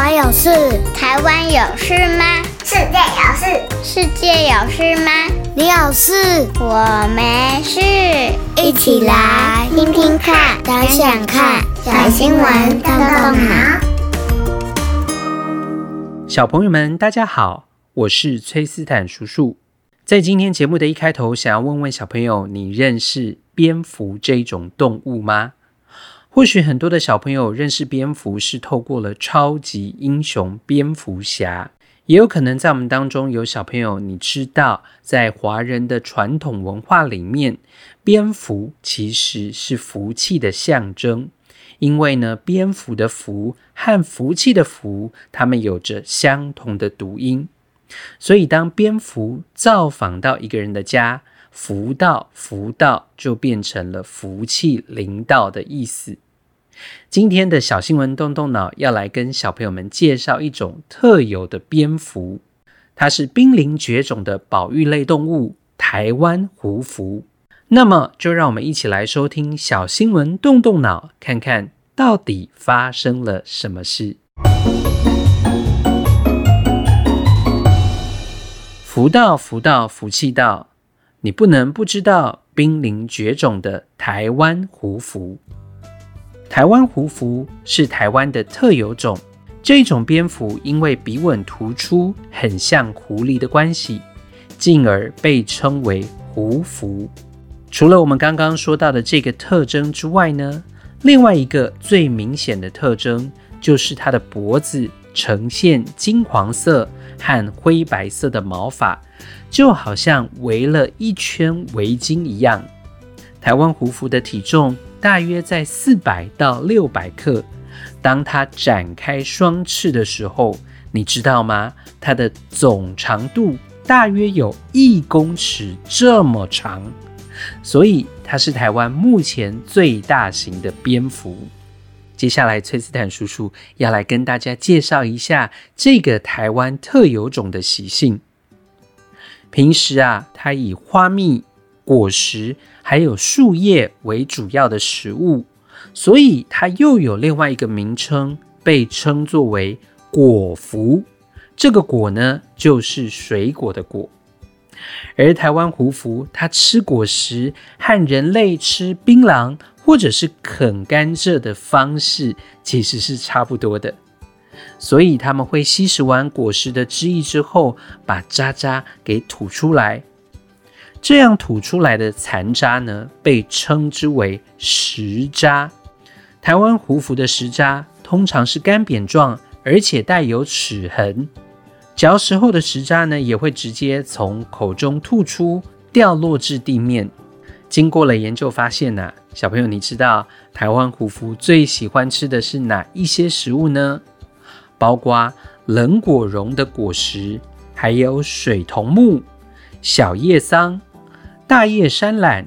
我有事，台湾有事吗？世界有事，世界有事吗？你有事，我没事。一起来听听看，想想看，小新闻动动脑。小朋友们，大家好，我是崔斯坦叔叔。在今天节目的一开头，想要问问小朋友，你认识蝙蝠这一种动物吗？或许很多的小朋友认识蝙蝠是透过了超级英雄蝙蝠侠，也有可能在我们当中有小朋友，你知道，在华人的传统文化里面，蝙蝠其实是福气的象征，因为呢，蝙蝠的“福”和福气的“福”，它们有着相同的读音，所以当蝙蝠造访到一个人的家，福到福到就变成了福气临到的意思。今天的小新闻动动脑，要来跟小朋友们介绍一种特有的蝙蝠，它是濒临绝种的保育类动物——台湾胡蝠。那么，就让我们一起来收听小新闻动动脑，看看到底发生了什么事。福到福到福气到，你不能不知道濒临绝种的台湾胡蝠。台湾胡蝠是台湾的特有种，这种蝙蝠因为鼻吻突出，很像狐狸的关系，进而被称为胡蝠。除了我们刚刚说到的这个特征之外呢，另外一个最明显的特征就是它的脖子呈现金黄色和灰白色的毛发，就好像围了一圈围巾一样。台湾胡蝠的体重大约在四百到六百克。当它展开双翅的时候，你知道吗？它的总长度大约有一公尺这么长，所以它是台湾目前最大型的蝙蝠。接下来，崔斯坦叔叔要来跟大家介绍一下这个台湾特有种的习性。平时啊，它以花蜜。果实还有树叶为主要的食物，所以它又有另外一个名称，被称作为果蝠。这个果呢，就是水果的果。而台湾胡蝠，它吃果实和人类吃槟榔或者是啃甘蔗的方式其实是差不多的，所以他们会吸食完果实的汁液之后，把渣渣给吐出来。这样吐出来的残渣呢，被称之为食渣。台湾胡蝠的食渣通常是干扁状，而且带有齿痕。嚼食后的食渣呢，也会直接从口中吐出，掉落至地面。经过了研究发现呢、小朋友，你知道台湾胡蝠最喜欢吃的是哪一些食物呢？包括冷果茸的果实，还有水桐木、小叶桑。大叶山榄、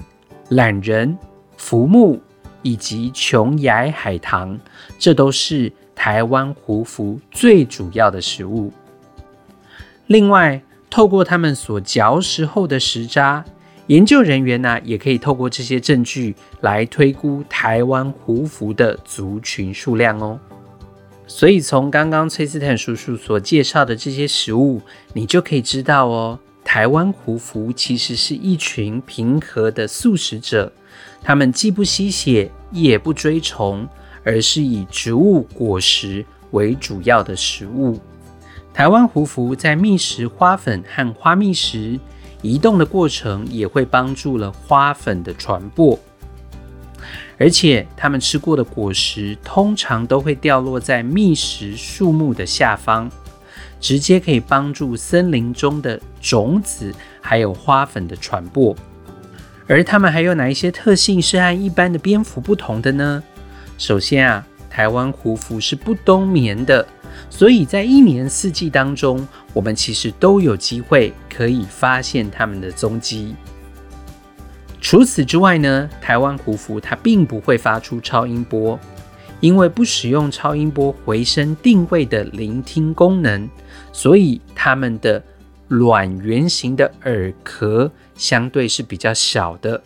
榄仁、浮木以及琼崖海棠，这都是台湾胡蝠最主要的食物。另外，透过他们所嚼食后的食渣，研究人员呢、也可以透过这些证据来推估台湾胡蝠的族群数量哦。所以，从刚刚崔斯坦叔叔所介绍的这些食物，你就可以知道哦。台湾胡蝠其实是一群平和的素食者，他们既不吸血，也不追虫，而是以植物果实为主要的食物。台湾胡蝠在觅食花粉和花蜜时，移动的过程也会帮助了花粉的传播，而且它们吃过的果实通常都会掉落在觅食树木的下方。直接可以帮助森林中的种子还有花粉的传播，而它们还有哪一些特性是和一般的蝙蝠不同的呢？首先啊，台湾胡蝠是不冬眠的，所以在一年四季当中，我们其实都有机会可以发现它们的踪迹。除此之外呢，台湾胡蝠它并不会发出超音波。因为不使用超音波回声定位的聆听功能，所以它们的卵圆形的耳壳相对是比较小的。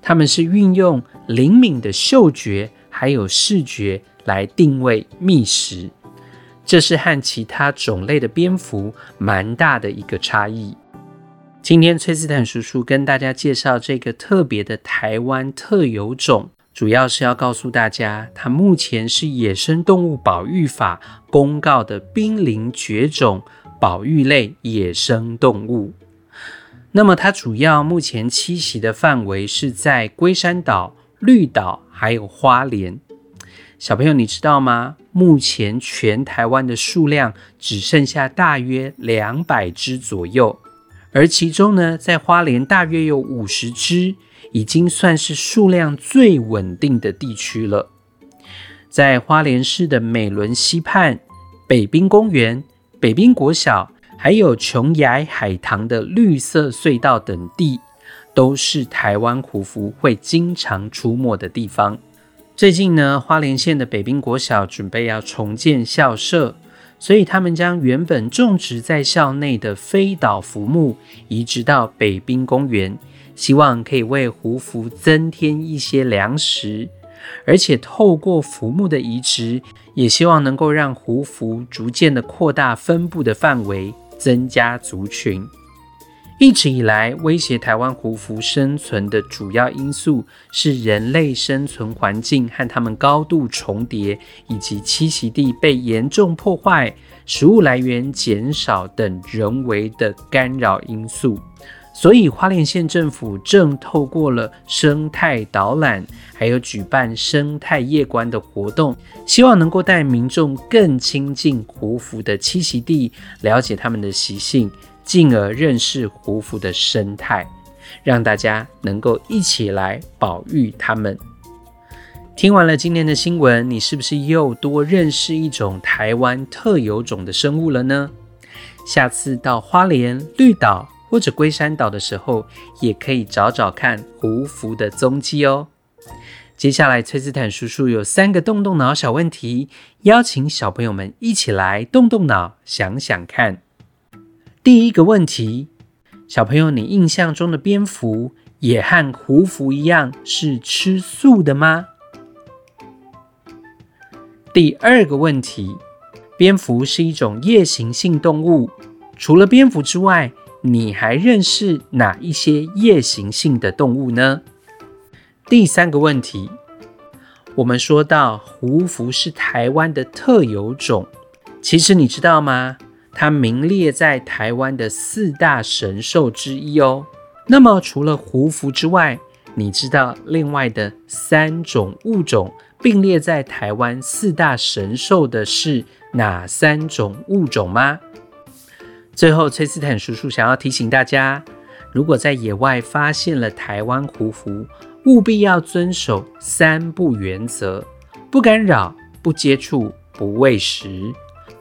它们是运用灵敏的嗅觉还有视觉来定位觅食。这是和其他种类的蝙蝠蛮大的一个差异。今天崔斯坦叔叔跟大家介绍这个特别的台湾特有种，主要是要告诉大家，它目前是野生动物保育法公告的濒临绝种保育类野生动物。那么它主要目前栖息的范围是在龟山岛、绿岛还有花莲。小朋友，你知道吗？目前全台湾的数量只剩下大约两百只左右，而其中呢，在花莲大约有五十只，已经算是数量最稳定的地区了。在花莲市的美仑溪畔、北滨公园、北滨国小，还有琼崖海棠的绿色隧道等地，都是台湾虎蝠会经常出没的地方。最近呢，花莲县的北滨国小准备要重建校舍，所以他们将原本种植在校内的飞岛浮木移植到北滨公园，希望可以为胡服增添一些粮食，而且透过浮木的移植，也希望能够让胡服逐渐的扩大分布的范围，增加族群。一直以来，威胁台湾胡服生存的主要因素是人类生存环境和它们高度重叠，以及栖息地被严重破坏、食物来源减少等人为的干扰因素。所以，花莲县政府正透过了生态导览，还有举办生态夜观的活动，希望能够带民众更亲近胡服的栖息地，了解它们的习性。进而认识胡蝠的生态，让大家能够一起来保育它们。听完了今天的新闻，你是不是又多认识一种台湾特有种的生物了呢？下次到花莲绿岛或者龟山岛的时候，也可以找找看胡蝠的踪迹哦。接下来，崔斯坦叔叔有三个动动脑小问题，邀请小朋友们一起来动动脑，想想看。第一个问题，小朋友，你印象中的蝙蝠也和胡蝠一样是吃素的吗？第二个问题，蝙蝠是一种夜行性动物，除了蝙蝠之外，你还认识哪一些夜行性的动物呢？第三个问题，我们说到胡蝠是台湾的特有种，其实你知道吗？它名列在台湾的四大神兽之一哦。那么除了胡蝠之外，你知道另外的三种物种并列在台湾四大神兽的是哪三种物种吗？最后，崔斯坦叔叔想要提醒大家，如果在野外发现了台湾胡蝠，务必要遵守三不原则：不干扰、不接触、不喂食。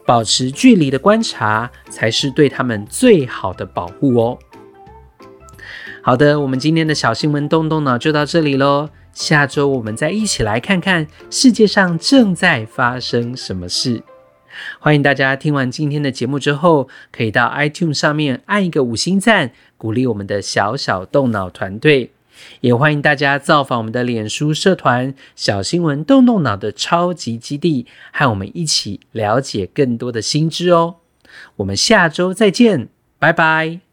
保持距离的观察，才是对他们最好的保护哦。好的，我们今天的小新闻动动脑就到这里喽。下周我们再一起来看看世界上正在发生什么事。欢迎大家听完今天的节目之后，可以到 iTunes 上面按一个五星赞，鼓励我们的小小动脑团队。也欢迎大家造访我们的脸书社团“小新闻动动脑”的超级基地，和我们一起了解更多的新知哦。我们下周再见，拜拜。